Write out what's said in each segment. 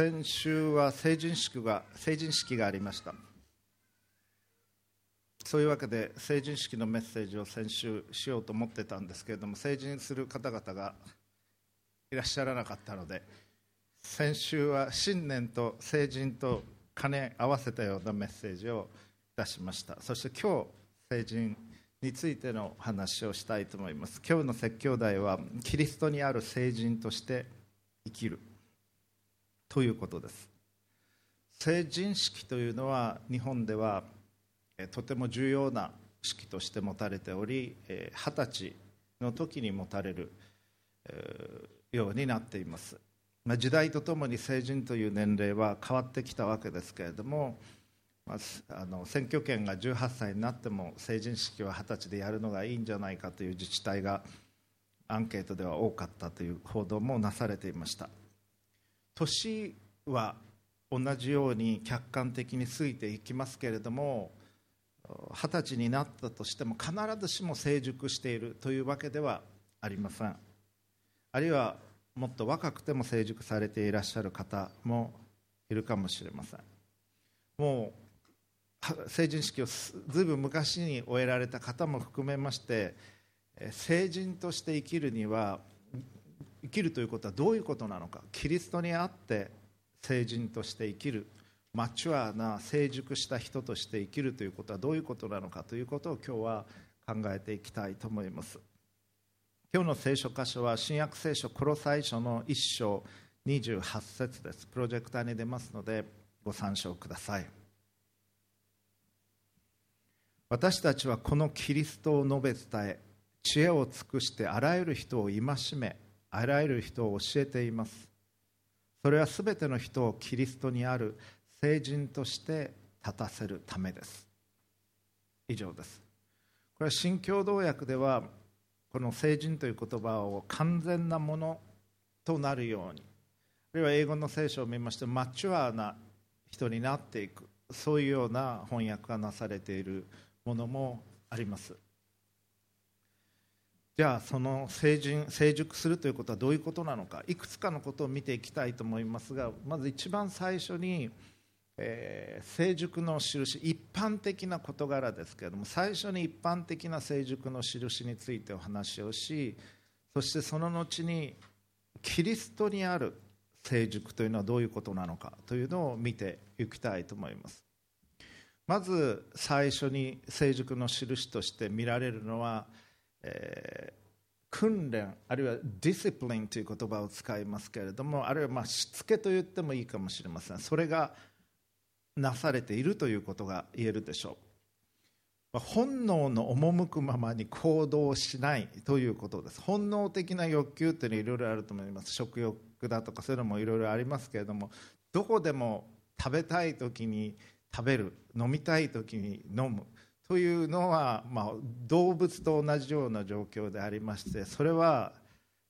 先週は成人式が成人式がありました。そういうわけで成人式のメッセージを先週しようと思ってたんですけれども成人する方々がいらっしゃらなかったので先週は新年と成人と兼ね合わせたようなメッセージを出しました。そして今日成人についての話をしたいと思います。今日の説教題はキリストにある成人として生きる。ということです。成人式というのは日本ではとても重要な式として持たれており二十歳の時に持たれるようになっています。時代とともに成人という年齢は変わってきたわけですけれどもあの選挙権が18歳になっても成人式は二十歳でやるのがいいんじゃないかという自治体がアンケートでは多かったという報道もなされていました。年は同じように客観的に過ぎていきますけれども二十歳になったとしても必ずしも成熟しているというわけではありません。あるいはもっと若くても成熟されていらっしゃる方もいるかもしれません。もう成人式をずいぶん昔に終えられた方も含めまして成人として生きるには生きるということはどういうことなのか。キリストにあって成人として生きる。マチュアな成熟した人として生きるということはどういうことなのか。ということを今日は考えていきたいと思います。今日の聖書箇所は新約聖書コロサイ書の1章28節です。プロジェクターに出ますのでご参照ください。私たちはこのキリストを述べ伝え知恵を尽くしてあらゆる人を戒めあらゆる人を教えています。それはすべての人をキリストにある聖人として立たせるためです。以上です。これは新共同訳ではこの聖人という言葉を完全なものとなるようにあるいは英語の聖書を見ましてマチュアな人になっていくそういうような翻訳がなされているものもあります。じゃあその成人成熟するということはどういうことなのかいくつかのことを見ていきたいと思いますがまず一番最初に、えー、成熟の印一般的な事柄ですけれども最初に一般的な成熟の印についてお話をしそしてその後にキリストにある成熟というのはどういうことなのかというのを見ていきたいと思います。まず最初に成熟の印として見られるのはえー、訓練あるいはディスプリンという言葉を使いますけれどもあるいはまあしつけと言ってもいいかもしれません。それがなされているということが言えるでしょう。本能の赴くままに行動しないということです。本能的な欲求っていうのはいろいろあると思います。食欲だとかそういうのもいろいろありますけれどもどこでも食べたい時に食べる飲みたい時に飲む。というのは、まあ、動物と同じような状況でありましてそれは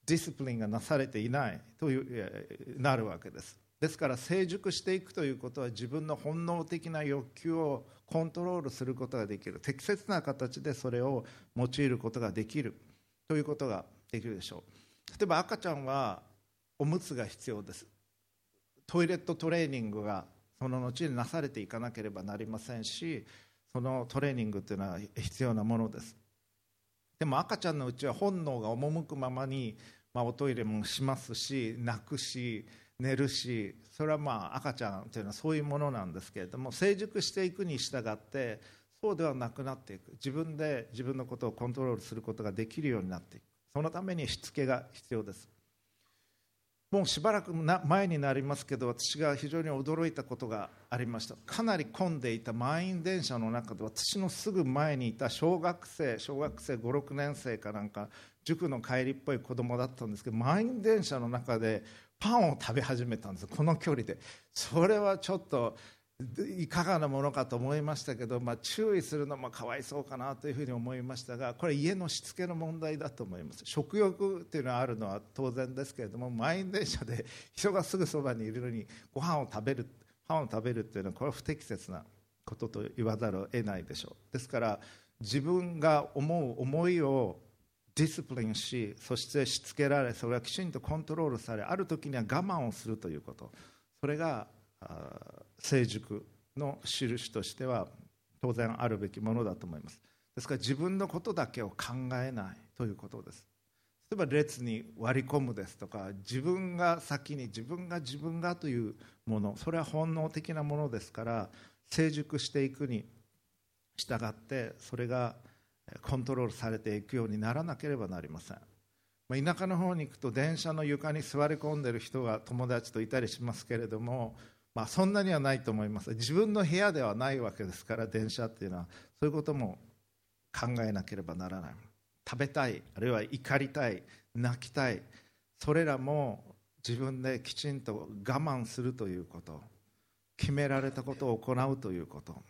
ディスプリンがなされていないというなるわけです。ですから成熟していくということは自分の本能的な欲求をコントロールすることができる。適切な形でそれを用いることができるということができるでしょう。例えば赤ちゃんはおむつが必要です。トイレットトレーニングがその後になされていかなければなりませんしそのトレーニングというのは必要なものです。でも赤ちゃんのうちは本能が赴くままに、まあ、おトイレもしますし泣くし寝るしそれはまあ赤ちゃんというのはそういうものなんですけれども成熟していくに従ってそうではなくなっていく。自分で自分のことをコントロールすることができるようになっていく。そのためにしつけが必要です。もうしばらく前になりますけど私が非常に驚いたことがありました。かなり混んでいた満員電車の中で私のすぐ前にいた小学生小学生56年生かなんか塾の帰りっぽい子供だったんですけど満員電車の中でパンを食べ始めたんですこの距離で。それはちょっといかがなものかと思いましたけど、まあ、注意するのもかわいそうかなというふうに思いましたがこれ家のしつけの問題だと思います。食欲というのはあるのは当然ですけれども満員電車で人がすぐそばにいるのにご飯を食べるパンを食べるというのはこれは不適切なことと言わざるを得ないでしょう。ですから自分が思う思いをディスプリンしそしてしつけられそれはきちんとコントロールされある時には我慢をするということ。それがあ成熟の印としては当然あるべきものだと思います。ですから自分のことだけを考えないということです。例えば列に割り込むですとか自分が先に自分が自分がというものそれは本能的なものですから成熟していくに従ってそれがコントロールされていくようにならなければなりません。田舎の方に行くと電車の床に座り込んでる人が友達といたりしますけれどもまあ、そんなにはないと思います。自分の部屋ではないわけですから電車っていうのは。そういうことも考えなければならない。食べたいあるいは怒りたい泣きたい。それらも自分できちんと我慢するということ。決められたことを行うということ。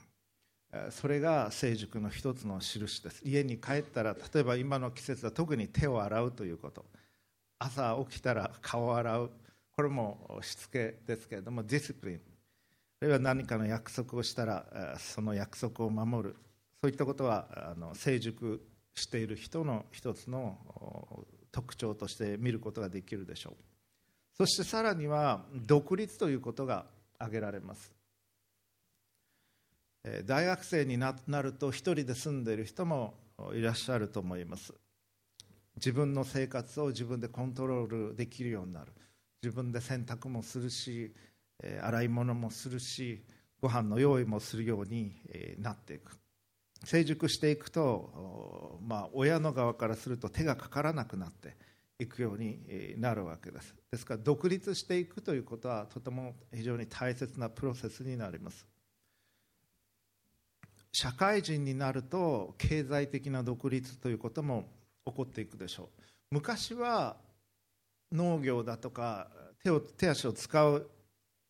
それが成熟の一つの印です。家に帰ったら例えば今の季節は特に手を洗うということ。朝起きたら顔を洗う。これもしつけですけれどもディスプリンあるいは何かの約束をしたらその約束を守る。そういったことはあの成熟している人の一つの特徴として見ることができるでしょう。そしてさらには独立ということが挙げられます。大学生になると一人で住んでいる人もいらっしゃると思います。自分の生活を自分でコントロールできるようになる。自分で洗濯もするし、洗い物もするしご飯の用意もするように、なっていく。成熟していくと、まあ、親の側からすると手がかからなくなっていくようになるわけです。ですから独立していくということはとても非常に大切なプロセスになります。社会人になると経済的な独立ということも起こっていくでしょう。昔は農業だとか手を手足を使う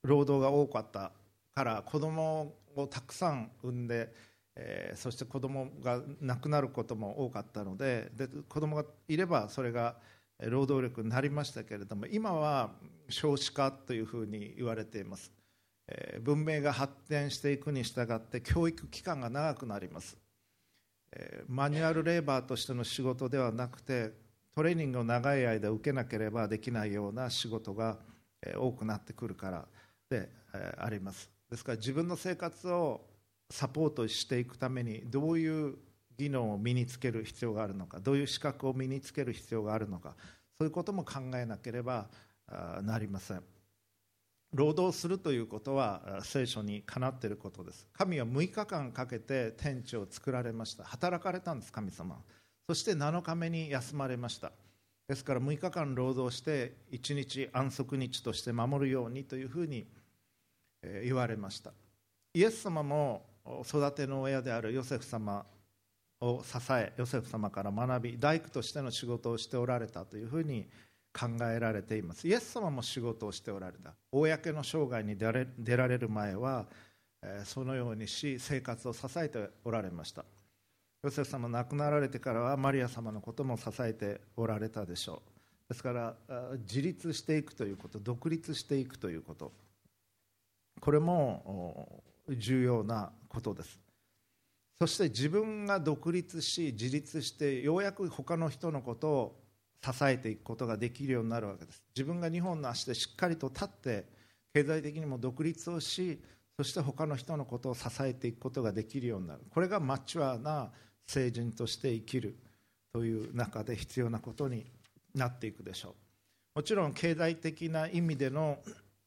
労働が多かったから子供をたくさん産んで、えー、そして子供が亡くなることも多かったのでで子供がいればそれが労働力になりましたけれども今は少子化というふうに言われています、えー、文明が発展していくに従って教育期間が長くなります、えー、マニュアルレーバーとしての仕事ではなくてトレーニングを長い間受けなければできないような仕事が多くなってくるからであります。ですから自分の生活をサポートしていくためにどういう技能を身につける必要があるのかどういう資格を身につける必要があるのかそういうことも考えなければなりません。労働するということは聖書にかなっていることです。神は6日間かけて天地を作られました。働かれたんです神様そして7日目に休まれました。ですから6日間労働して1日安息日として守るようにというふうに言われました。イエス様も育ての親であるヨセフ様を支えヨセフ様から学び大工としての仕事をしておられたというふうに考えられています。イエス様も仕事をしておられた。公の生涯に出られる前はそのようにし生活を支えておられました。ヨセフ様亡くなられてからはマリア様のことも支えておられたでしょう。ですから自立していくということ独立していくということ。これも重要なことです。そして自分が独立し自立してようやく他の人のことを支えていくことができるようになるわけです。自分が2本の足でしっかりと立って経済的にも独立をしそして他の人のことを支えていくことができるようになる。これがマチュアな成人として生きるという中で必要なことになっていくでしょう。もちろん経済的な意味での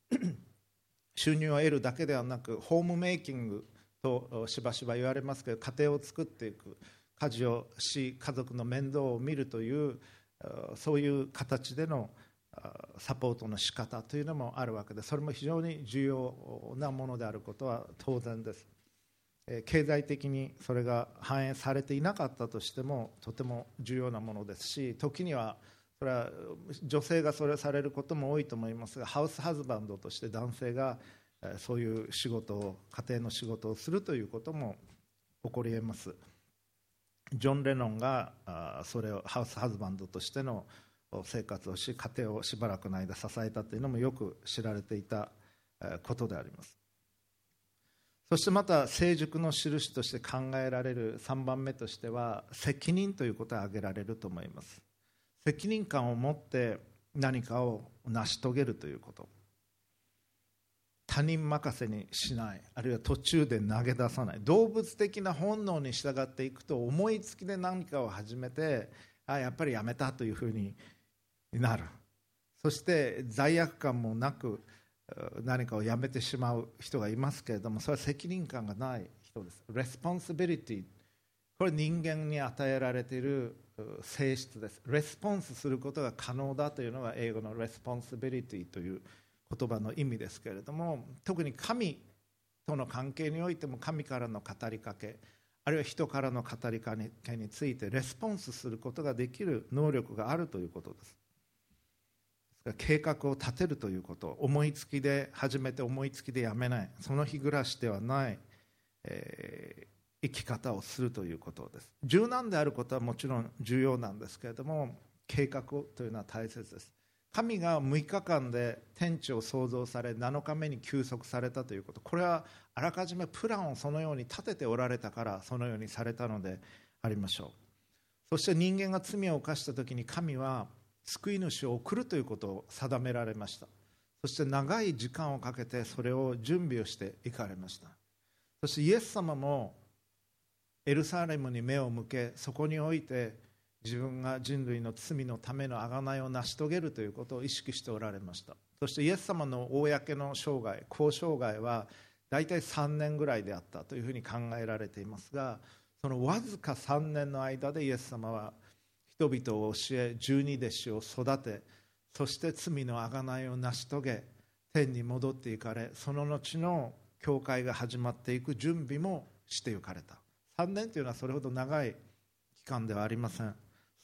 収入を得るだけではなくホームメイキングとしばしば言われますけど家庭を作っていく家事をし家族の面倒を見るというそういう形でのサポートの仕方というのもあるわけでそれも非常に重要なものであることは当然です。経済的にそれが反映されていなかったとしてもとても重要なものですし時にはそれは女性がそれをされることも多いと思いますがハウスハズバンドとして男性がそういう仕事を家庭の仕事をするということも起こり得ます。ジョン・レノンがそれをハウスハズバンドとしての生活をし家庭をしばらくの間支えたというのもよく知られていたことであります。そしてまた成熟の印として考えられる3番目としては責任ということが挙げられると思います。責任感を持って何かを成し遂げるということ。他人任せにしないあるいは途中で投げ出さない。動物的な本能に従っていくと思いつきで何かを始めてあやっぱりやめたというふうになる。そして罪悪感もなく何かをやめてしまう人がいますけれどもそれは責任感がない人です。 responsibility これ人間に与えられている性質です。 response することが可能だというのが英語の responsibility という言葉の意味ですけれども特に神との関係においても神からの語りかけあるいは人からの語りかけについてレスポンスすることができる能力があるということです。計画を立てるということ思いつきで始めて思いつきでやめないその日暮らしではない、えー、生き方をするということです。柔軟であることはもちろん重要なんですけれども計画というのは大切です。神が6日間で天地を創造され7日目に休息されたということ。これはあらかじめプランをそのように立てておられたからそのようにされたのでありましょう。そして人間が罪を犯した時に神は救い主を送るということを定められました。そして長い時間をかけてそれを準備をしていかれました。そしてイエス様もエルサレムに目を向けそこにおいて自分が人類の罪のための贖いを成し遂げるということを意識しておられました。そしてイエス様の公の生涯交渉涯は大体3年ぐらいであったというふうに考えられていますがそのわずか3年の間でイエス様は人々を教え十二弟子を育てそして罪の贖いを成し遂げ天に戻っていかれその後の教会が始まっていく準備もして行かれた。3年というのはそれほど長い期間ではありません。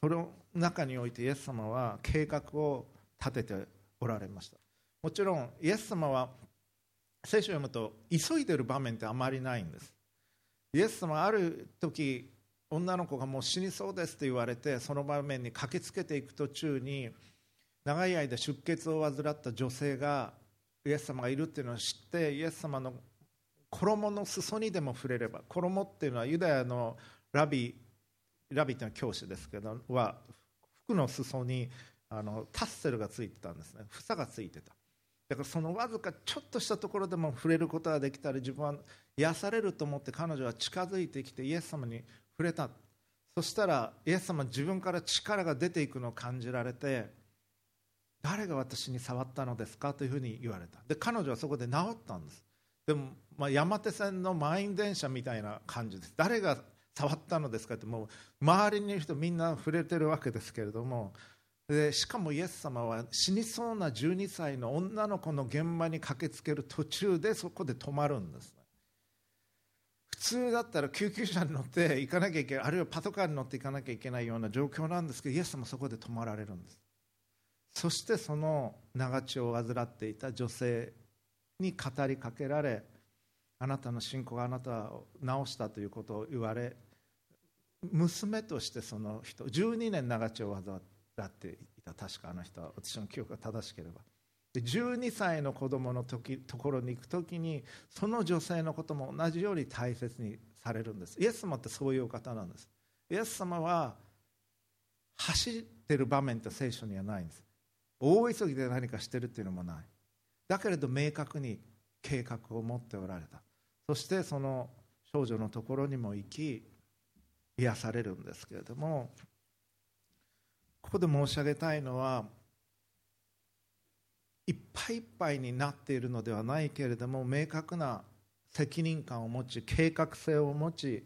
その中においてイエス様は計画を立てておられました。もちろんイエス様は聖書を読むと急いでる場面ってあまりないんです。イエス様ある時女の子がもう死にそうですと言われてその場面に駆けつけていく途中に長い間出血を患った女性がイエス様がいるっていうのを知ってイエス様の衣の裾にでも触れれば衣っていうのはユダヤのラビラビっていうのは教師ですけどは服の裾にあのタッセルがついてたんですね。房がついてた。だからそのわずかちょっとしたところでも触れることができたら自分は癒されると思って彼女は近づいてきてイエス様に触れた。そしたらイエス様自分から力が出ていくのを感じられて誰が私に触ったのですか？というふうに言われた。で彼女はそこで治ったんです。でも、まあ、山手線の満員電車みたいな感じです。誰が触ったのですか？ってもう周りにいる人みんな触れてるわけですけれども。でしかもイエス様は死にそうな12歳の女の子の現場に駆けつける途中でそこで止まるんです。普通だったら救急車に乗って行かなきゃいけないあるいはパトカーに乗って行かなきゃいけないような状況なんですけどイエス様そこで止まられるんです。そしてその長血を患っていた女性に語りかけられあなたの信仰があなたを治したということを言われ娘としてその人12年長血を患っていた確かあの人は私の記憶が正しければ。12歳の子供の時ところに行く時にその女性のことも同じように大切にされるんです。イエス様ってそういう方なんです。イエス様は走ってる場面って聖書にはないんです。大急ぎで何かしてるっていうのもない。だけれど明確に計画を持っておられた。そしてその少女のところにも行き癒されるんですけれどもここで申し上げたいのはいっぱいいっぱいになっているのではないけれども明確な責任感を持ち計画性を持ち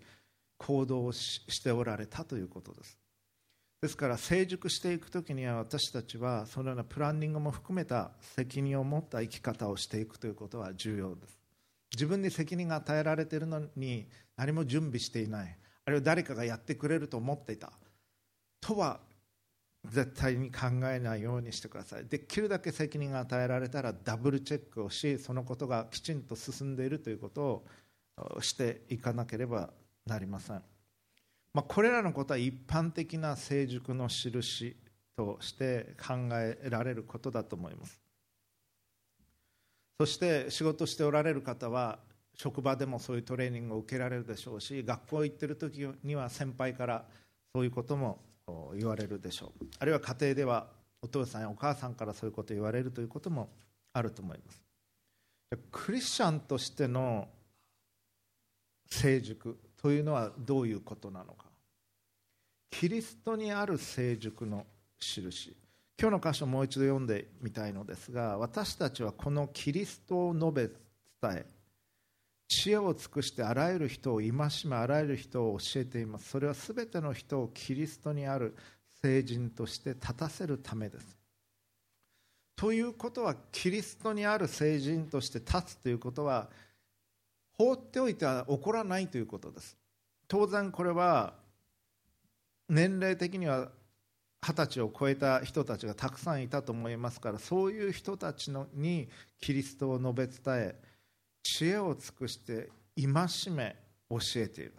行動をしておられたということです。ですから成熟していく時には私たちはそのようなプランニングも含めた責任を持った生き方をしていくということは重要です。自分に責任が与えられているのに何も準備していない。あるいは誰かがやってくれると思っていた。とは絶対に考えないようにしてください。できるだけ責任が与えられたらダブルチェックをしそのことがきちんと進んでいるということをしていかなければなりません、まあ、これらのことは一般的な成熟の印として考えられることだと思います。そして仕事しておられる方は職場でもそういうトレーニングを受けられるでしょうし学校行ってる時には先輩からそういうことも言われるでしょう。あるいは家庭ではお父さんやお母さんからそういうことを言われるということもあると思います。クリスチャンとしての成熟というのはどういうことなのか。キリストにある成熟の印。今日の箇所をもう一度読んでみたいのですが私たちはこのキリストを述べ伝え知恵を尽くしてあらゆる人を戒めあらゆる人を教えています。それは全ての人をキリストにある聖人として立たせるためです。ということはキリストにある聖人として立つということは放っておいては起こらないということです。当然これは年齢的には二十歳を超えた人たちがたくさんいたと思いますからそういう人たちのにキリストを述べ伝え知恵を尽くして戒め教えている。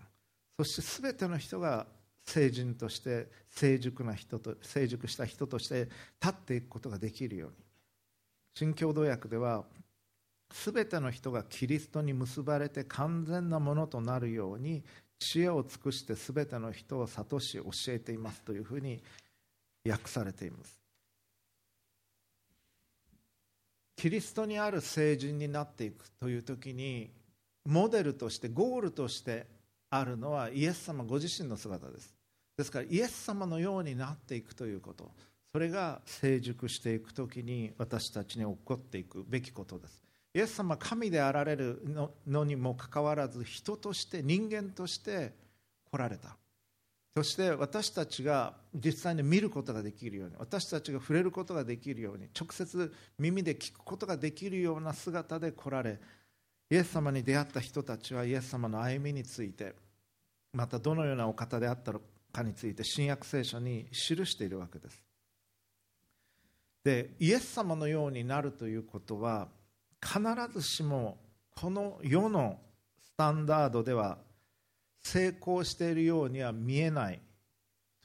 そして全ての人が成人として成熟な人と成熟した人として立っていくことができるように。新共同訳では全ての人がキリストに結ばれて完全なものとなるように知恵を尽くして全ての人を諭し教えていますというふうに訳されています。キリストにある聖人になっていくという時にモデルとしてゴールとしてあるのはイエス様ご自身の姿です。ですからイエス様のようになっていくということ。それが成熟していく時に私たちに起こっていくべきことです。イエス様神であられるのにもかかわらず人として人間として来られた。そして私たちが実際に見ることができるように私たちが触れることができるように直接耳で聞くことができるような姿で来られイエス様に出会った人たちはイエス様の歩みについてまたどのようなお方であったのかについて新約聖書に記しているわけです。でイエス様のようになるということは必ずしもこの世のスタンダードでは成功しているようには見えない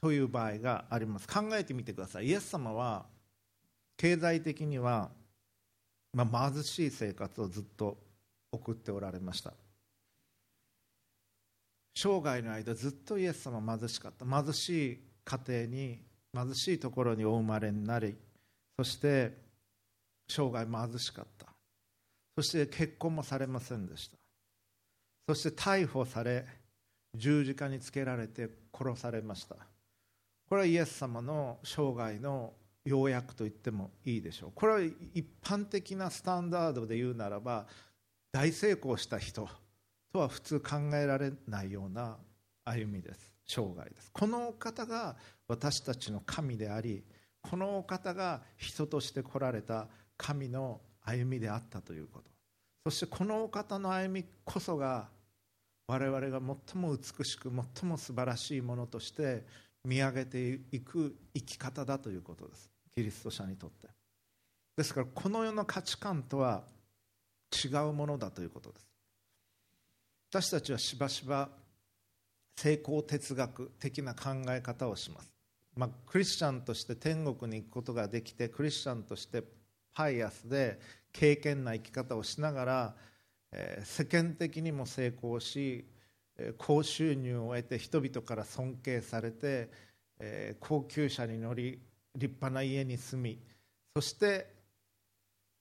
という場合があります。考えてみてください。イエス様は経済的には、まあ、貧しい生活をずっと送っておられました。生涯の間ずっとイエス様は貧しかった。貧しい家庭に貧しいところにお生まれになりそして生涯貧しかった。そして結婚もされませんでした。そして逮捕され十字架につけられて殺されました。これはイエス様の生涯の要約と言ってもいいでしょう。これは一般的なスタンダードで言うならば大成功した人とは普通考えられないような歩みです。生涯です。このお方が私たちの神でありこのお方が人として来られた神の歩みであったということ。そしてこのお方の歩みこそが我々が最も美しく最も素晴らしいものとして見上げていく生き方だということです。キリスト者にとって。ですからこの世の価値観とは違うものだということです。私たちはしばしば成功哲学的な考え方をします、まあ、クリスチャンとして天国に行くことができてクリスチャンとしてパイアスで経験な生き方をしながら世間的にも成功し高収入を得て人々から尊敬されて、高級車に乗り立派な家に住みそして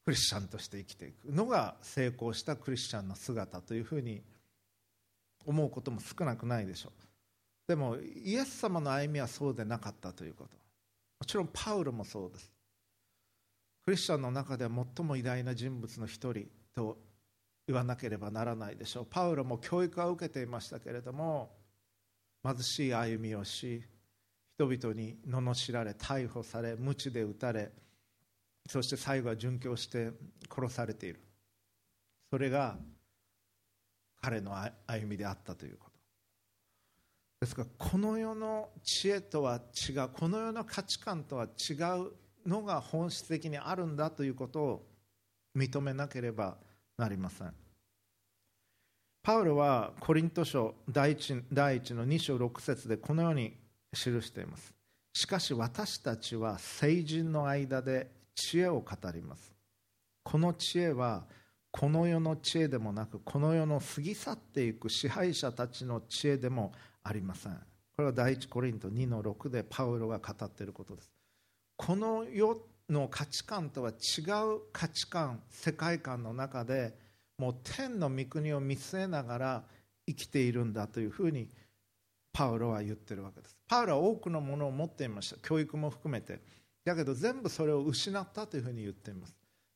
クリスチャンとして生きていくのが成功したクリスチャンの姿というふうに思うことも少なくないでしょう。でもイエス様の歩みはそうでなかったということ。もちろんパウロもそうです。クリスチャンの中では最も偉大な人物の一人と言わなければならないでしょう。パウロも教育は受けていましたけれども貧しい歩みをし人々に罵られ逮捕され鞭で打たれそして最後は殉教して殺されている。それが彼の歩みであったということ。ですからこの世の知恵とは違うこの世の価値観とは違うのが本質的にあるんだということを認めなければなりません。パウロはコリント書第 1, 第1の2章6節でこのように記しています。しかし私たちは聖人の間で知恵を語ります。この知恵はこの世の知恵でもなくこの世の過ぎ去っていく支配者たちの知恵でもありません。これは第一コリント2の6でパウロが語っていることです。この世の価値観とは違う価値観世界観の中でもう天の御国を見据えながら生きているんだというふうにパウロは言ってるわけです。パウロは多くのものを持っていました教育も含めて。だけど全部それを失ったというふうに言っています。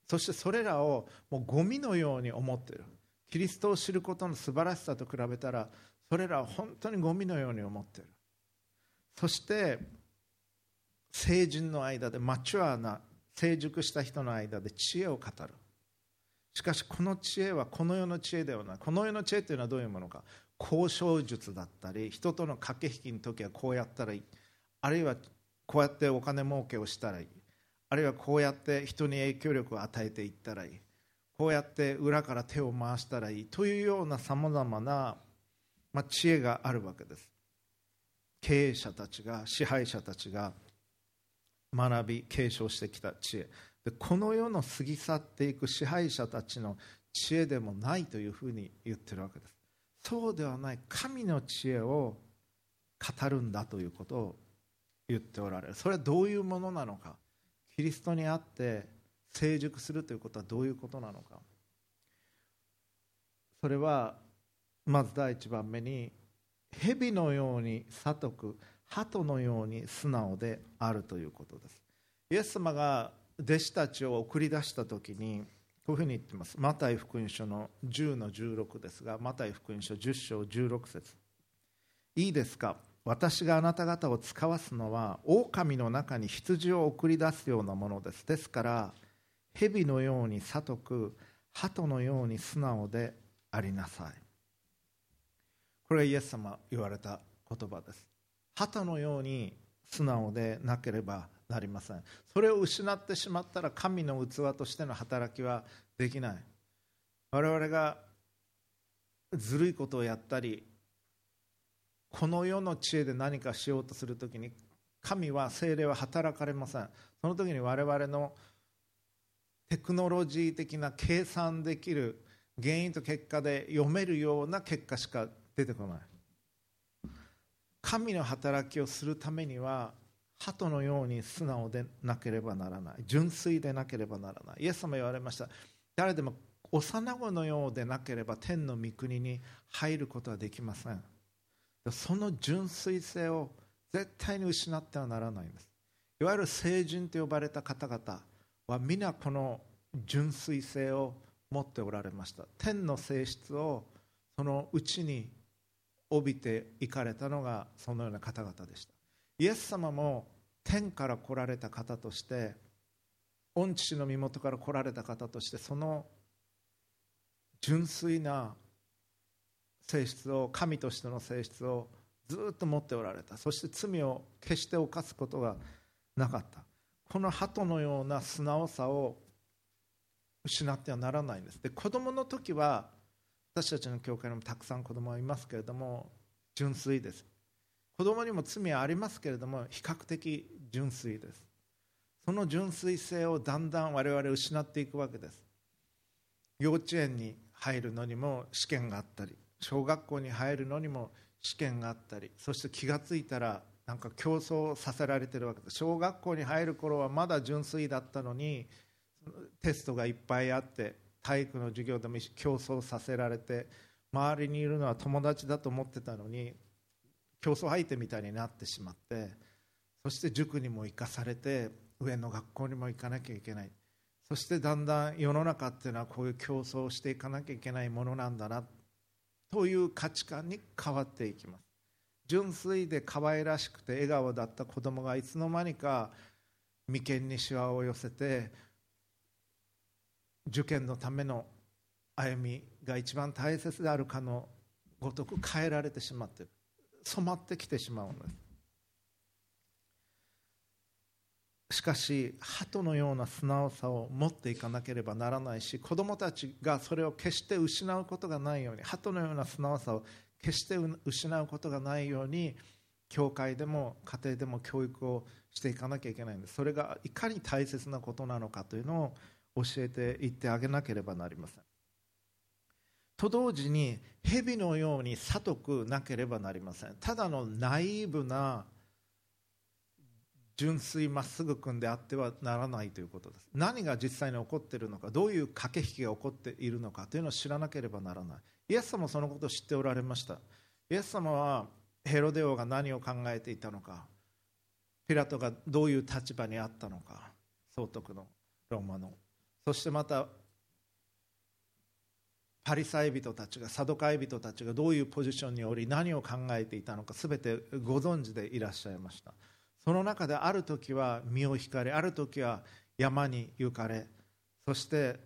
そしてそれらをもうゴミのように思っている。キリストを知ることの素晴らしさと比べたらそれらは本当にゴミのように思っている。そして成人の間でマチュアな成熟した人の間で知恵を語る。しかしこの知恵はこの世の知恵ではない。この世の知恵というのはどういうものか。交渉術だったり人との駆け引きの時はこうやったらいい。あるいはこうやってお金儲けをしたらいい。あるいはこうやって人に影響力を与えていったらいい。こうやって裏から手を回したらいい。というようなさまざまな、まあ、知恵があるわけです。経営者たちが支配者たちが学び継承してきた知恵。でこの世の過ぎ去っていく支配者たちの知恵でもないというふうに言ってるわけです。そうではない神の知恵を語るんだということを言っておられる。それはどういうものなのか。キリストにあって成熟するということはどういうことなのか。それはまず第一番目に蛇のように悟く鳩のように素直であるということです。イエス様が弟子たちを送り出した時にこういうふうに言ってます。マタイ福音書の10の16ですがマタイ福音書10章16節。いいですか？私があなた方を使わすのは狼の中に羊を送り出すようなものです。ですから蛇のように悟く鳩のように素直でありなさい。これはイエス様言われた言葉です。鳩のように素直でなければなりません。それを失ってしまったら神の器としての働きはできない。我々がずるいことをやったりこの世の知恵で何かしようとするときに神は精霊は働かれません。その時に我々のテクノロジー的な計算できる原因と結果で読めるような結果しか出てこない。神の働きをするためには鳩のように素直でなければならない。純粋でなければならない。イエス様言われました。誰でも幼子のようでなければ天の御国に入ることはできません。その純粋性を絶対に失ってはならないんです。いわゆる聖人と呼ばれた方々は皆この純粋性を持っておられました。天の性質をそのうちに帯びていかれたのがそのような方々でした。イエス様も天から来られた方として御父の身元から来られた方としてその純粋な性質を神としての性質をずっと持っておられた。そして罪を決して犯すことがなかった。この鳩のような素直さを失ってはならないんです。で子供の時は私たちの教会にもたくさん子供はいますけれども純粋です。子供にも罪はありますけれども比較的純粋です。その純粋性をだんだん我々失っていくわけです。幼稚園に入るのにも試験があったり小学校に入るのにも試験があったりそして気が付いたらなんか競争させられてるわけです。小学校に入る頃はまだ純粋だったのにテストがいっぱいあって体育の授業でも競争させられて周りにいるのは友達だと思ってたのに競争相手みたいになってしまってそして塾にも行かされて上の学校にも行かなきゃいけない。そしてだんだん世の中っていうのはこういう競争をしていかなきゃいけないものなんだなという価値観に変わっていきます。純粋で可愛らしくて笑顔だった子供がいつの間にか眉間にしわを寄せて受験のための歩みが一番大切であるかのごとく変えられてしまっている。染まってきてしまうのです。しかし鳩のような素直さを持っていかなければならないし子どもたちがそれを決して失うことがないように鳩のような素直さを決して失うことがないように教会でも家庭でも教育をしていかなきゃいけないんです。それがいかに大切なことなのかというのを教えていってあげなければなりません。と同時に蛇のように悟くなければなりません。ただのナイーブな純粋まっすぐ君であってはならないということです。何が実際に起こっているのかどういう駆け引きが起こっているのかというのを知らなければならない。イエス様もそのことを知っておられました。イエス様はヘロデオが何を考えていたのかピラトがどういう立場にあったのか総督のローマのそしてまたパリサイ人たちがサドカイ人たちがどういうポジションにおり何を考えていたのか全てご存知でいらっしゃいました。その中である時は身を引かれある時は山に行かれそして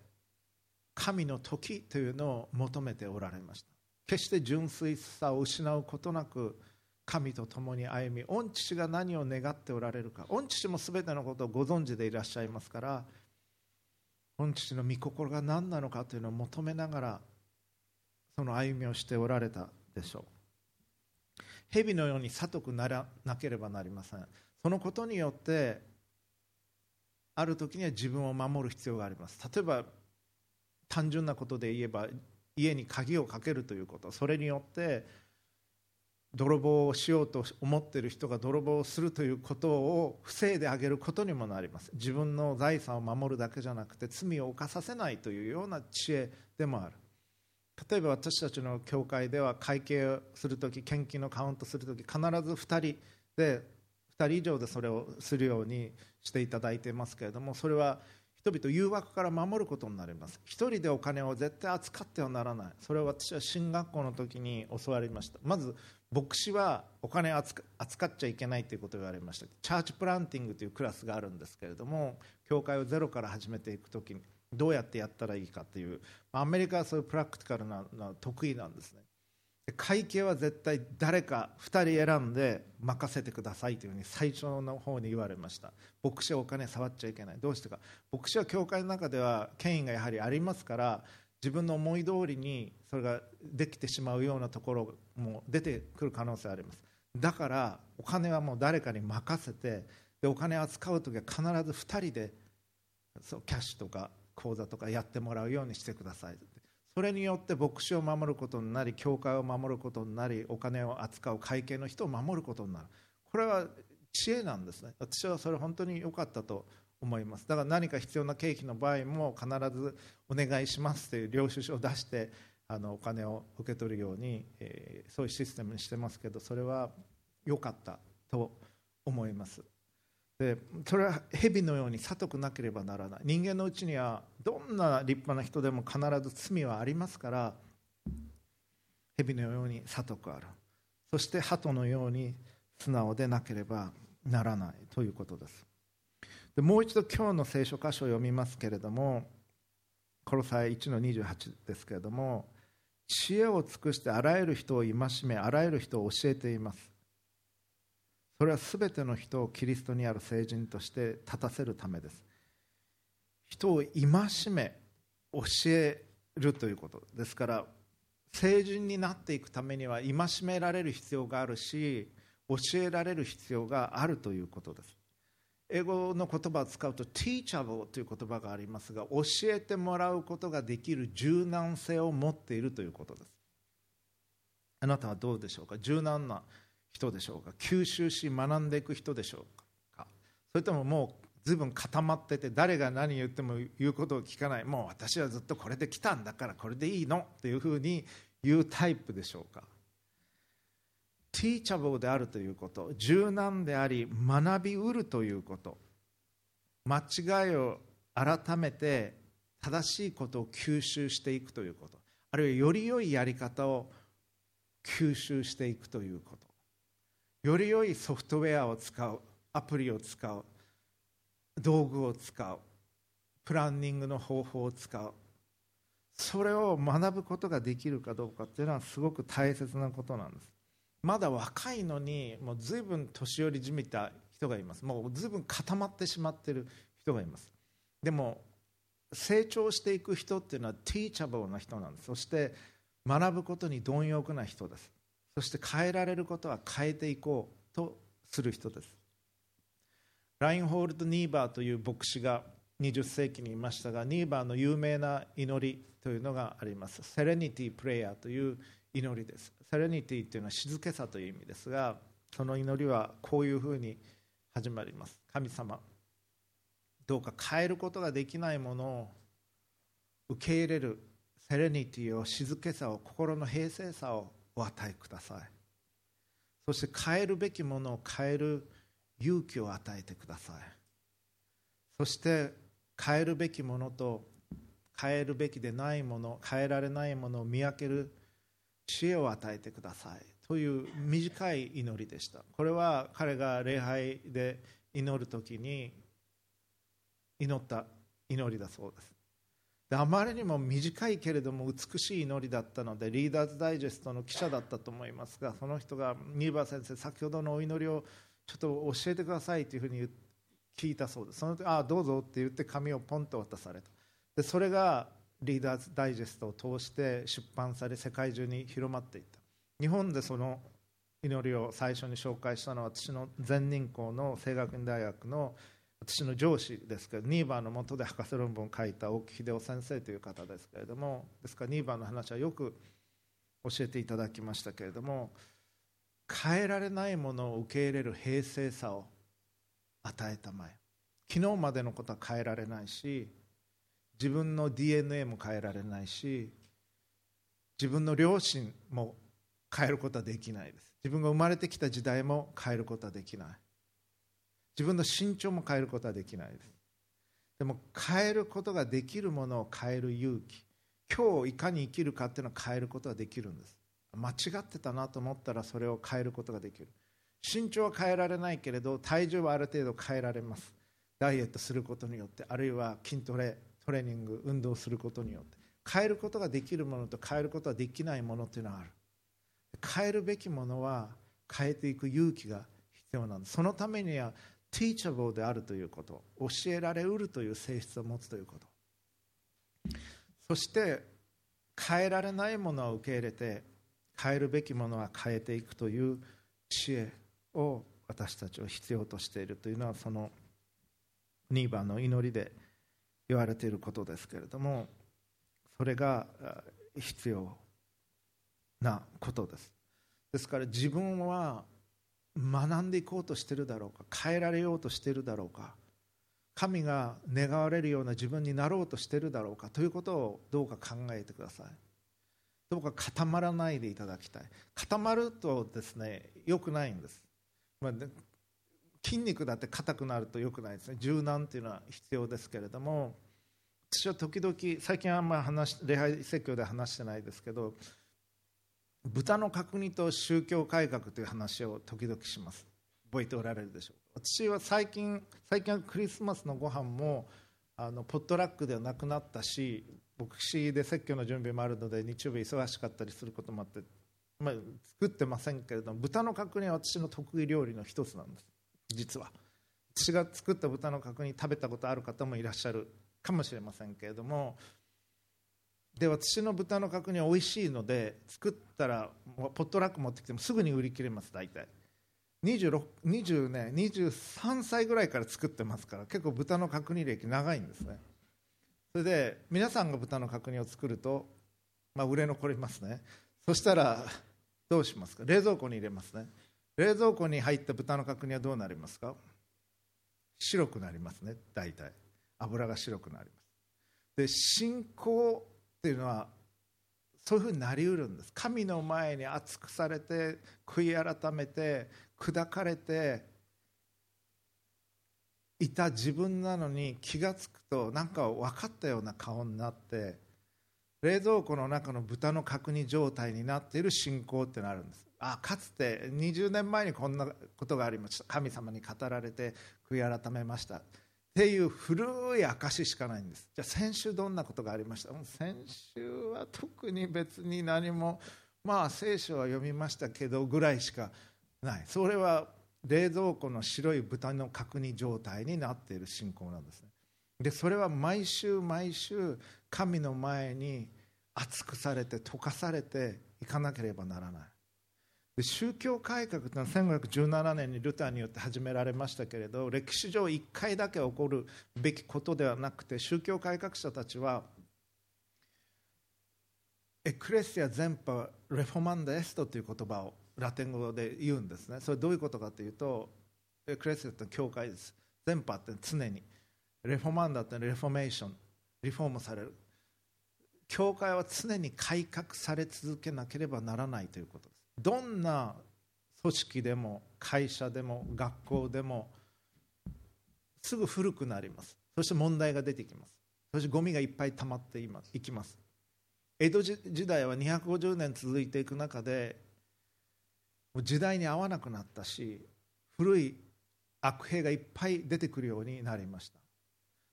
神の時というのを求めておられました。決して純粋さを失うことなく神と共に歩み御父が何を願っておられるか御父も全てのことをご存知でいらっしゃいますから御父の御心が何なのかというのを求めながらその歩みをしておられたでしょう。蛇のように悟くならなければなりません。そのことによってある時には自分を守る必要があります。例えば単純なことで言えば家に鍵をかけるということ。それによって泥棒をしようと思っている人が泥棒をするということを防いであげることにもなります。自分の財産を守るだけじゃなくて罪を犯させないというような知恵でもある。例えば私たちの教会では会計をするとき献金のカウントするとき必ず2人で2人以上でそれをするようにしていただいていますけれどもそれは人々誘惑から守ることになります。一人でお金を絶対扱ってはならない。それを私は進学校の時に教わりました。まず牧師はお金扱っちゃいけないということを言われました。チャーチプランティングというクラスがあるんですけれども教会をゼロから始めていく時にどうやってやったらいいかというアメリカはそういうプラクティカルなのは得意なんですね。会計は絶対誰か2人選んで任せてくださいというふうに最初の方に言われました。牧師はお金触っちゃいけない。どうしてか。牧師は教会の中では権威がやはりありますから自分の思い通りにそれができてしまうようなところも出てくる可能性あります。だからお金はもう誰かに任せてでお金扱う時は必ず2人でそうキャッシュとか口座とかやってもらうようにしてください。それによって牧師を守ることになり教会を守ることになりお金を扱う会計の人を守ることになる。これは知恵なんですね。私はそれ本当に良かったと思います。だから何か必要な経費の場合も必ずお願いしますという領収書を出してあのお金を受け取るように、えー、そういうシステムにしてますけどそれは良かったと思います。でそれは蛇のように悟くなければならない。人間のうちにはどんな立派な人でも必ず罪はありますから蛇のように悟くある。そして鳩のように素直でなければならないということです。でもう一度今日の聖書箇所を読みますけれどもコロサイ1の28ですけれども知恵を尽くしてあらゆる人を戒めあらゆる人を教えています。それは全ての人をキリストにある聖人として立たせるためです。人を戒め教えるということですから聖人になっていくためには戒められる必要があるし教えられる必要があるということです。英語の言葉を使うと teachable という言葉がありますが教えてもらうことができる柔軟性を持っているということです。あなたはどうでしょうか？柔軟な人でしょうか？吸収し学んでいく人でしょうか？それとももう随分固まってて誰が何言っても言うことを聞かない。もう私はずっとこれで来たんだからこれでいいの？っていうふうに言うタイプでしょうか？ティーチャブルであるということ柔軟であり学びうるということ間違いを改めて正しいことを吸収していくということあるいはより良いやり方を吸収していくということより良いソフトウェアを使うアプリを使う道具を使うプランニングの方法を使うそれを学ぶことができるかどうかっていうのはすごく大切なことなんです。まだ若いのにもう随分年寄りじみた人がいます。もう随分固まってしまっている人がいます。でも成長していく人っていうのはティーチャブルな人なんです。そして学ぶことに貪欲な人です。そして変えられることは変えていこうとする人です。ラインホールド・ニーバーという牧師が20世紀にいましたがニーバーの有名な祈りというのがあります。セレニティ・プレイヤーという祈りです。セレニティというのは静けさという意味ですがその祈りはこういうふうに始まります。神様どうか変えることができないものを受け入れる。セレニティを静けさを心の平静さをお与えください。そして変えるべきものを変える勇気を与えてください。そして変えるべきものと変えるべきでないもの変えられないものを見分ける知恵を与えてくださいという短い祈りでした。これは彼が礼拝で祈る時に祈った祈りだそうです。であまりにも短いけれども美しい祈りだったのでリーダーズダイジェストの記者だったと思いますがその人がニーバー先生先ほどのお祈りをちょっと教えてくださいというふうに聞いたそうです。その時ああどうぞって言って紙をポンと渡された。でそれがリーダーズダイジェストを通して出版され世界中に広まっていった。日本でその祈りを最初に紹介したのは私の全人校の清学院大学の私の上司ですけどニーバーのもとで博士論文を書いた大木秀夫先生という方ですけれどもですからニーバーの話はよく教えていただきましたけれども変えられないものを受け入れる平静さを与えたまえ。昨日までのことは変えられないし自分の DNA も変えられないし自分の両親も変えることはできないです。自分が生まれてきた時代も変えることはできない。自分の身長も変えることはできないです。でも変えることができるものを変える勇気今日いかに生きるかっていうのを変えることができるんです。間違ってたなと思ったらそれを変えることができる。身長は変えられないけれど体重はある程度変えられます。ダイエットすることによってあるいは筋トレトレーニング運動することによって。変えることができるものと変えることができないものというのはある。変えるべきものは変えていく勇気が必要なんですそのためには teachable であるということ教えられうるという性質を持つということ。そして変えられないものは受け入れて変えるべきものは変えていくという知恵を私たちは必要としているというのはその2番の祈りで言われていることですけれどもそれが必要なことです。ですから自分は学んでいこうとしているだろうか変えられようとしているだろうか神が願われるような自分になろうとしているだろうかということをどうか考えてください。どうか固まらないでいただきたい。固まるとですね良くないんです、まあ、筋肉だって硬くなると良くないですね。柔軟というのは必要ですけれども。私は時々最近あんまり話礼拝説教で話してないですけど豚の角煮と宗教改革という話を時々します。覚えておられるでしょう私は最近最近はクリスマスのご飯もあのポットラックではなくなったし牧師で説教の準備もあるので日曜日忙しかったりすることもあって、まあ、作ってませんけれども豚の角煮は私の得意料理の一つなんです。実は。私が作った豚の角煮食べたことある方もいらっしゃるかもしれませんけれどもで私の豚の角煮は美味しいので作ったらポットラック持ってきてもすぐに売り切れます大体。26 20ね23歳ぐらいから作ってますから結構豚の角煮歴長いんですね。それで皆さんが豚の角煮を作ると、まあ、売れ残りますね。そしたらどうしますか？冷蔵庫に入れますね。冷蔵庫に入った豚の角煮はどうなりますか？白くなりますね大体。油が白くなります。で信仰っていうのはそういうふうになりうるんです。神の前に熱くされて悔い改めて砕かれていた自分なのに気が付くとなんか分かったような顔になって冷蔵庫の中の豚の角煮状態になっている信仰ってなるんです。あかつて20年前にこんなことがありました。神様に語られて悔い改めました。っていう古い証しかないんです。じゃあ先週どんなことがありました？先週は特に別に何もまあ聖書は読みましたけどぐらいしかない。それは冷蔵庫の白い豚の角煮状態になっている信仰なんですね。でそれは毎週毎週神の前に熱くされて溶かされていかなければならない。宗教改革というのは1517年にルターによって始められましたけれど歴史上1回だけ起こるべきことではなくて宗教改革者たちはエクレシア全般レフォマンダエストという言葉をラテン語で言うんですね。それどういうことかというとecclesia という教会です。全般って常に。 reformanda だったら reformation。リフォームされる。教会は常に改革され続けなければならないということです。どんな組織でも会社でも学校でもすぐ古くなります。そして問題が出てきます。そしてゴミがいっぱい溜まっていきます。江戸時代は250年続いていく中で時代に合わなくなったし古い悪兵がいっぱい出てくるようになりました。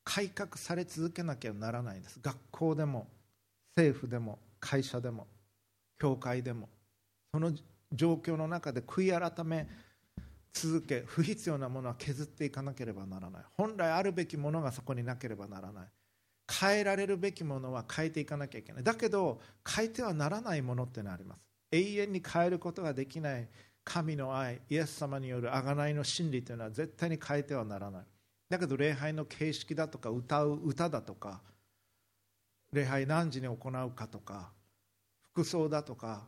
改革され続けなきゃならないんです。学校でも政府でも会社でも教会でもその状況の中で悔い改め続け不必要なものは削っていかなければならない。本来あるべきものがそこになければならない。変えられるべきものは変えていかなきゃいけない。だけど変えてはならないものってのあります。永遠に変えることができない。神の愛イエス様による贖いの真理というのは絶対に変えてはならない。だけど礼拝の形式だとか歌う歌だとか礼拝何時に行うかとか服装だとか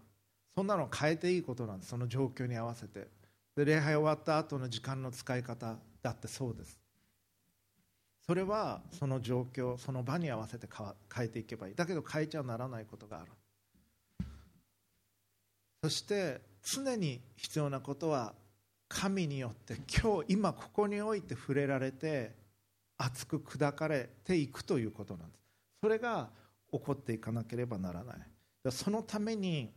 そんなの変えていいことなんですその状況に合わせて。で礼拝終わった後の時間の使い方だってそうです。それはその状況その場に合わせて変えていけばいい。だけど変えちゃならないことがある。そして常に必要なことは神によって今日今ここにおいて触れられて熱く砕かれていくということなんです。それが起こっていかなければならない。そのために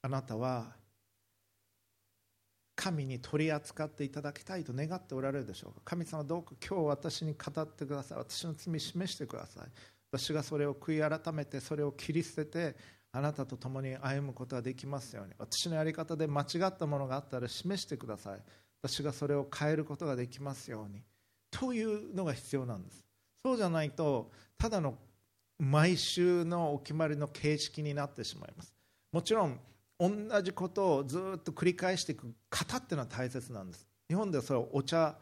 あなたは神に取り扱っていただきたいと願っておられるでしょうか。神様どうか今日私に語ってください。私の罪示してください。私がそれを悔い改めてそれを切り捨ててあなたと共に歩むことができますように。私のやり方で間違ったものがあったら示してください。私がそれを変えることができますように。というのが必要なんです。そうじゃないとただの毎週のお決まりの形式になってしまいます。もちろん同じことをずっと繰り返していく型っていうのは大切なんです。日本ではそれはお茶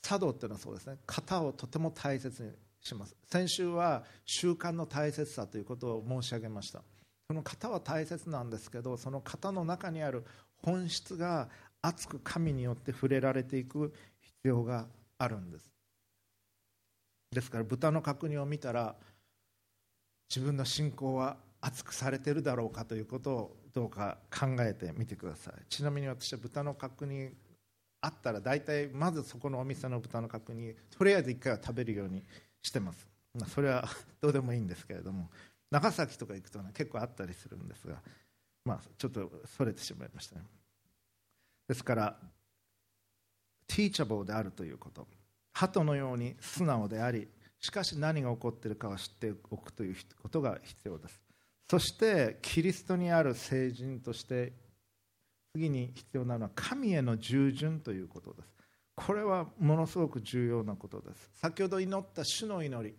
茶道っていうのはそうですね。型をとても大切にします。先週は習慣の大切さということを申し上げました。その型は大切なんですけどその型の中にある本質が熱く神によって触れられていく必要があるんです。ですから豚の角煮を見たら自分の信仰は熱くされてるだろうかということをどうか考えてみてください。ちなみに私は豚の角煮あったら大体まずそこのお店の豚の角煮とりあえず1回は食べるようにしてます、まあ、それはどうでもいいんですけれども長崎とか行くと、ね、結構あったりするんですが、まあ、ちょっとそれてしまいましたね。ですからティーチャブルであるということ。鳩のように素直でありしかし何が起こっているかは知っておくということが必要です。そしてキリストにある聖人として次に必要なのは神への従順ということです。これはものすごく重要なことです。先ほど祈った主の祈り。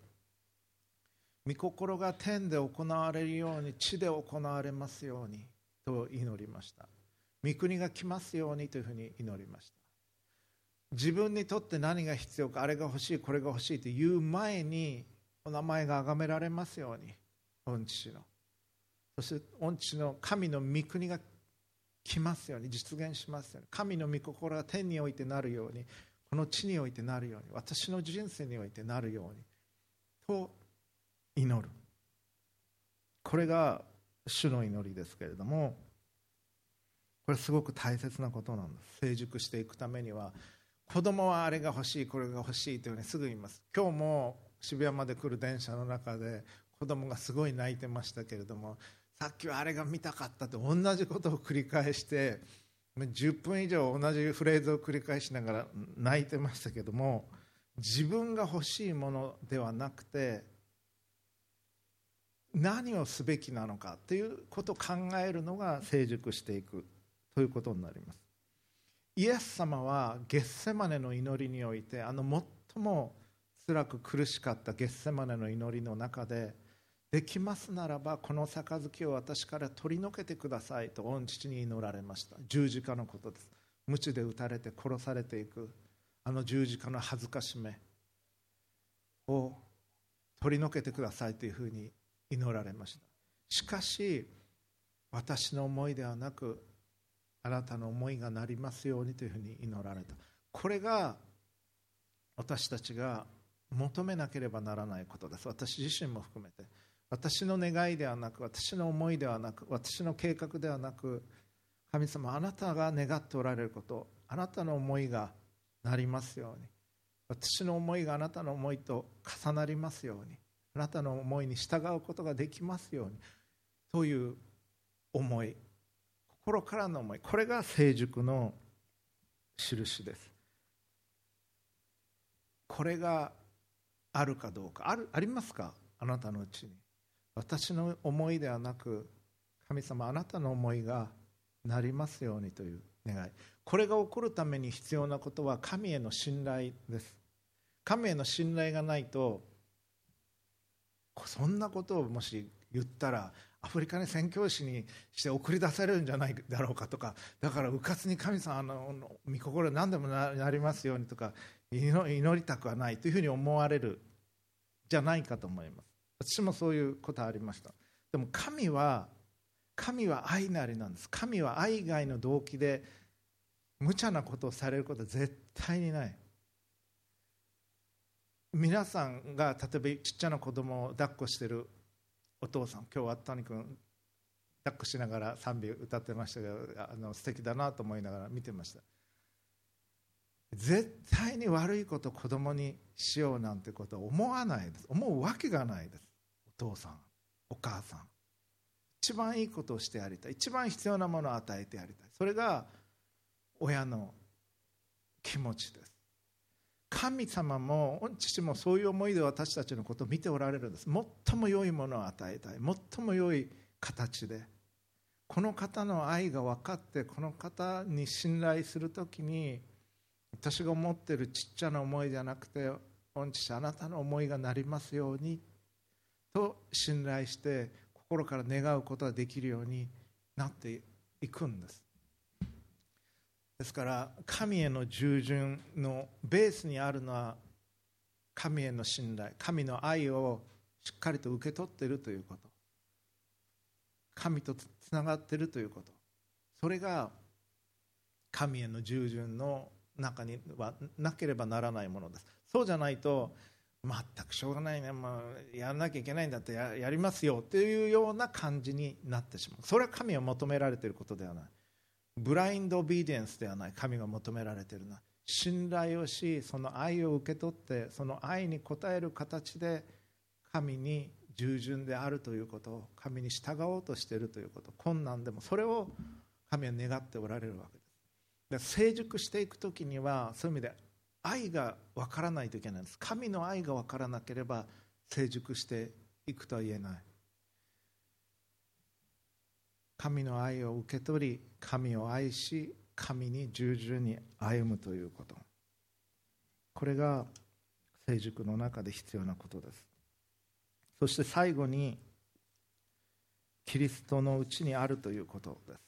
御心が天で行われるように地で行われますようにと祈りました。御国が来ますようにというふうに祈りました。自分にとって何が必要かあれが欲しいこれが欲しいという前にお名前が崇められますように御父の。そして御父の神の御国が来ますように実現しますように神の御心が天においてなるようにこの地においてなるように私の人生においてなるようにと祈る。これが主の祈りですけれどもこれすごく大切なことなんです。成熟していくためには子供はあれが欲しいこれが欲しいというふうにすぐ言います。今日も渋谷まで来る電車の中で子供がすごい泣いてましたけれどもさっきはあれが見たかったと同じことを繰り返して10分以上同じフレーズを繰り返しながら泣いてましたけども自分が欲しいものではなくて何をすべきなのかということを考えるのが成熟していくということになります。イエス様はゲッセマネの祈りにおいてあの最も辛く苦しかったゲッセマネの祈りの中でできますならばこの杯を私から取り除けてくださいと御父に祈られました。十字架のことです。鞭で打たれて殺されていく。あの十字架の恥ずかしめを取り除けてくださいというふうに祈られました。しかし私の思いではなくあなたの思いがなりますようにというふうに祈られた。これが私たちが求めなければならないことです。私自身も含めて。私の願いではなく私の思いではなく私の計画ではなく神様あなたが願っておられることあなたの思いがなりますように。私の思いがあなたの思いと重なりますように。あなたの思いに従うことができますように。という思い。心からの思いこれが成熟の印です。これがあるかどうか。あるありますか？あなたのうちに。私の思いではなく神様あなたの思いがなりますようにという願い。これが起こるために必要なことは神への信頼です。神への信頼がないとそんなことをもし言ったらアフリカに宣教師にして送り出されるんじゃないだろうかとかだからうかつに神様の御心何でもなりますようにとか祈りたくはないというふうに思われるじゃないかと思います。私もそういうことありました。でも神は神は愛なりなんです。神は愛以外の動機で無茶なことをされることは絶対にない。皆さんが例えばちっちゃな子供を抱っこしてるお父さん今日は谷君抱っこしながら賛美歌ってましたけどあの素敵だなと思いながら見てました。絶対に悪いこと子供にしようなんてことは思わないです。思うわけがないです。お父さんお母さん。一番いいことをしてやりたい。一番必要なものを与えてやりたい。それが親の気持ちです。神様も父もそういう思いで私たちのことを見ておられるんです。最も良いものを与えたい。最も良い形で。この方の愛が分かってこの方に信頼するときに私が思っているちっちゃな思いじゃなくて御父あなたの思いがなりますようにと信頼して心から願うことができるようになっていくんです。ですから神への従順のベースにあるのは神への信頼神の愛をしっかりと受け取っているということ。神とつながっているということ。それが神への従順の中にはなければならないものです。そうじゃないと全くしょうがないね、まあ、やらなきゃいけないんだってやりますよというような感じになってしまう。それは神を求められていることではない。ブラインドオビディエンスではない神が求められているのは信頼をしその愛を受け取ってその愛に応える形で神に従順であるということを神に従おうとしているということ困難でもそれを神は願っておられるわけです。成熟していく時にはそういう意味で愛が分からないといけないんです。神の愛が分からなければ成熟していくとは言えない。神の愛を受け取り神を愛し神に従順に歩むということ。これが成熟の中で必要なことです。そして最後にキリストのうちにあるということです。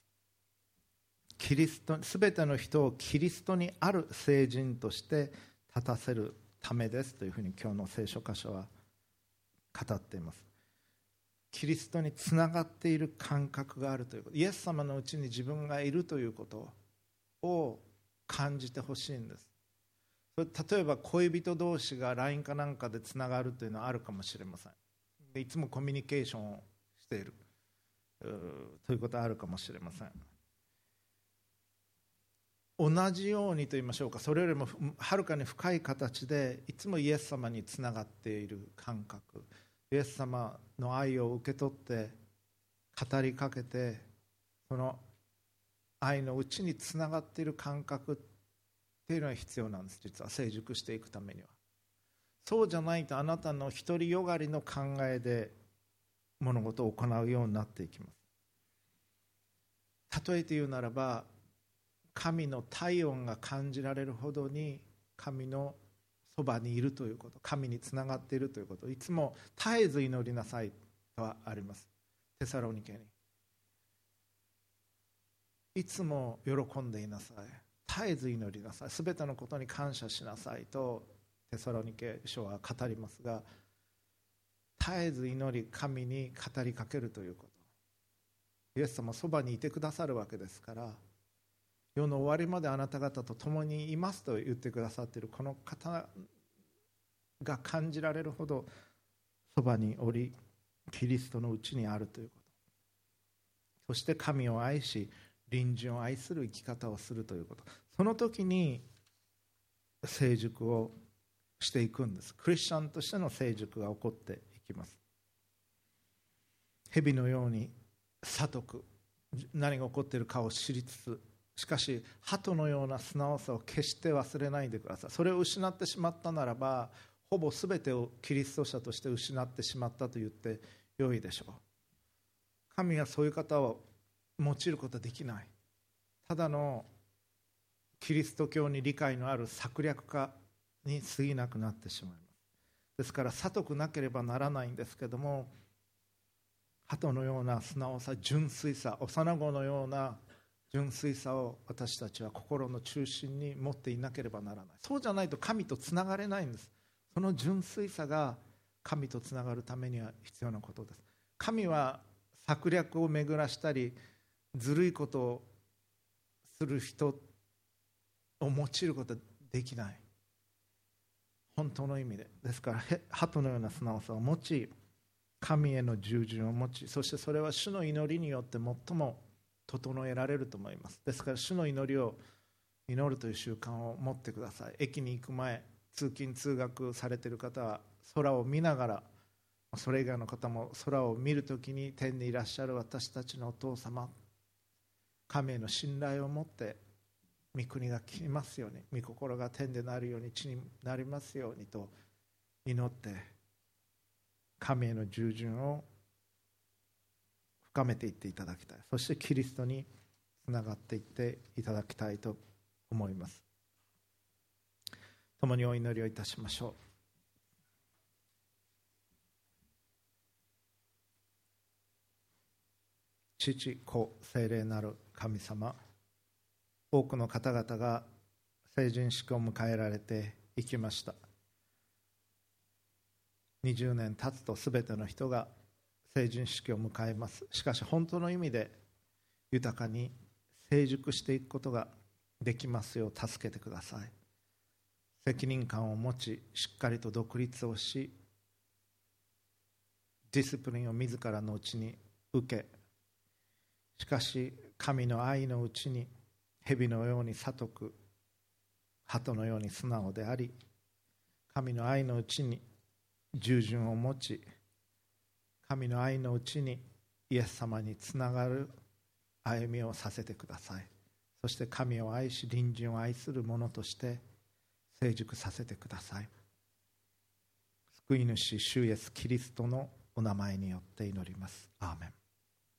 キリスト全ての人をキリストにある聖人として立たせるためですというふうに今日の聖書箇所は語っています。キリストにつながっている感覚があるということ。イエス様のうちに自分がいるということを感じてほしいんです。例えば恋人同士が LINE かなんかでつながるというのはあるかもしれません。いつもコミュニケーションをしている。ということはあるかもしれません。同じようにと言いましょうか。それよりもはるかに深い形でいつもイエス様につながっている感覚。イエス様の愛を受け取って語りかけてその愛のうちにつながっている感覚っていうのは必要なんです実は。成熟していくためには。そうじゃないとあなたの独りよがりの考えで物事を行うようになっていきます。例えて言うならば神の体温が感じられるほどに神のそばにいるということ神につながっているということいつも絶えず祈りなさいとはあります。テサロニケに。いつも喜んでいなさい。絶えず祈りなさい。全てのことに感謝しなさいとテサロニケ書は語りますが絶えず祈り神に語りかけるということ。イエス様そばにいてくださるわけですから世の終わりまであなた方と共にいますと言ってくださっているこの方が感じられるほどそばにおりキリストのうちにあるということ。そして神を愛し隣人を愛する生き方をするということ。その時に成熟をしていくんです。クリスチャンとしての成熟が起こっていきます。蛇のように悟く何が起こっているかを知りつつしかし鳩のような素直さを決して忘れないでください。それを失ってしまったならばほぼ全てをキリスト者として失ってしまったと言ってよいでしょう。神がそういう方を用いることはできない。ただのキリスト教に理解のある策略家に過ぎなくなってしまいます。ですから悟くなければならないんですけども鳩のような素直さ純粋さ幼子のような純粋さを私たちは心の中心に持っていなければならない。そうじゃないと神とつながれないんです。その純粋さが神とつながるためには必要なことです。神は策略を巡らしたりずるいことをする人を用いることはできない。本当の意味で。ですから鳩のような素直さを持ち神への従順を持ちそしてそれは主の祈りによって最も整えられると思います。ですから主の祈りを祈るという習慣を持ってください。駅に行く前通勤通学されている方は空を見ながらそれ以外の方も空を見るときに天にいらっしゃる私たちのお父様神への信頼を持って御国が来ますように御心が天でなるように地になりますようにと祈って神への従順を深めていっていただきたい。そしてキリストにつながっていっていただきたいと思います。共にお祈りをいたしましょう。父子精霊なる神様多くの方々が成人式を迎えられていきました。20年経つと全ての人が成人式を迎えます。しかし本当の意味で豊かに成熟していくことができますよう助けてください。責任感を持ちしっかりと独立をしディスプリンを自らのうちに受けしかし神の愛のうちに蛇のように悟く鳩のように素直であり神の愛のうちに従順を持ち神の愛のうちにイエス様につながる歩みをさせてください。そして神を愛し隣人を愛する者として成熟させてください。救い主主イエスキリストのお名前によって祈ります。アーメン。